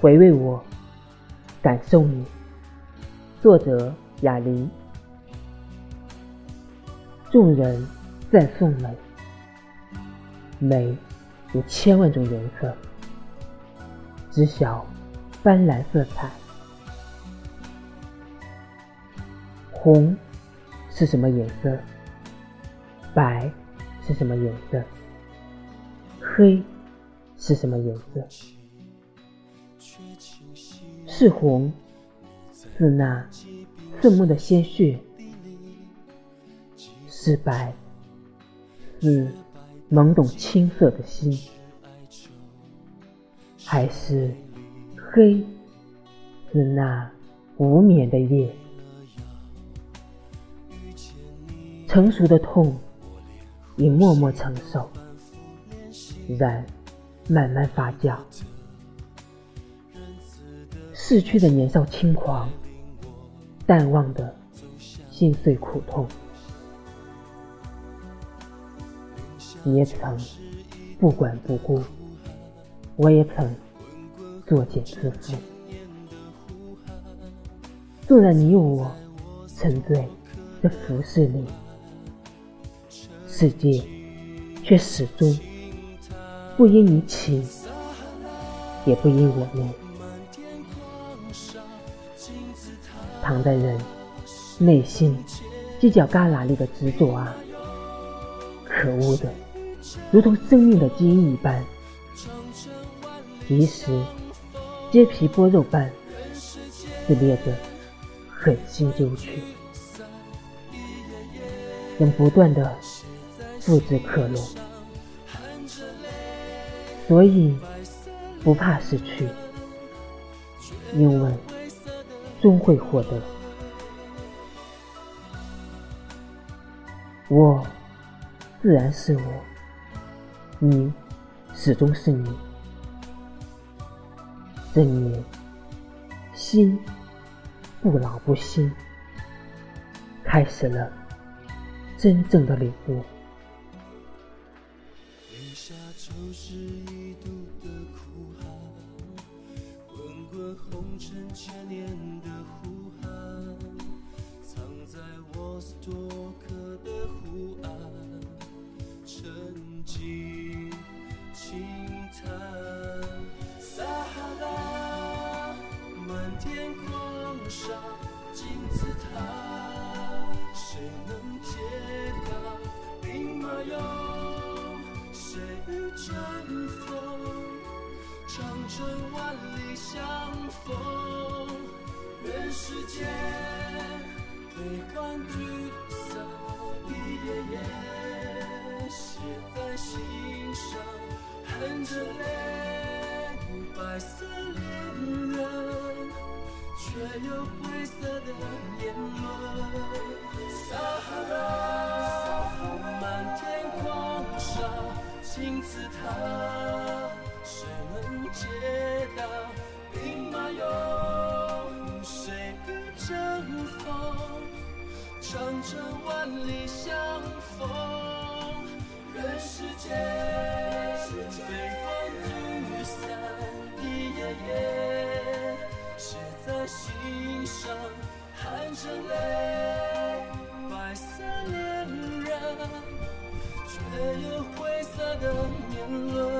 回味我，感受你。作者：哑铃。众人赞颂美，美有千万种颜色，知晓斑斓色彩。红是什么颜色？白是什么颜色？黑是什么颜色？是红，是那刺目的鲜血；是白，是懵懂青涩的心；还是黑，是那无眠的夜。成熟的痛，已默默承受，然慢慢发酵。逝去的年少轻狂，淡忘的心碎苦痛。你也曾不管不顾，我也曾作茧自缚。纵然你我沉醉在浮世里，世界却始终不因你起，也不因我灭。藏在人内心犄角旮旯里的执着啊，可恶的，如同生命的基因一般，即使揭皮剥肉般撕裂着狠心揪去，仍不断的复制克隆，所以不怕失去，因为。终会获得。我自然是我，你始终是你。这年，心不老不新，开始了真正的领悟。红千年的呼喊，藏在我多颗的湖岸，沉寂轻叹。撒哈拉，漫天狂沙，金字塔，谁能解答？兵马俑，谁与争锋？长城万里。相逢，着泪，白色恋人，却有灰色的年轮。撒哈拉，漫天狂沙，金字塔。谁能解答？兵马俑，谁与争锋？长城万里相逢，人世界悲欢聚散，一页页写在心上，含着泪，白色恋人，却有灰色的年轮。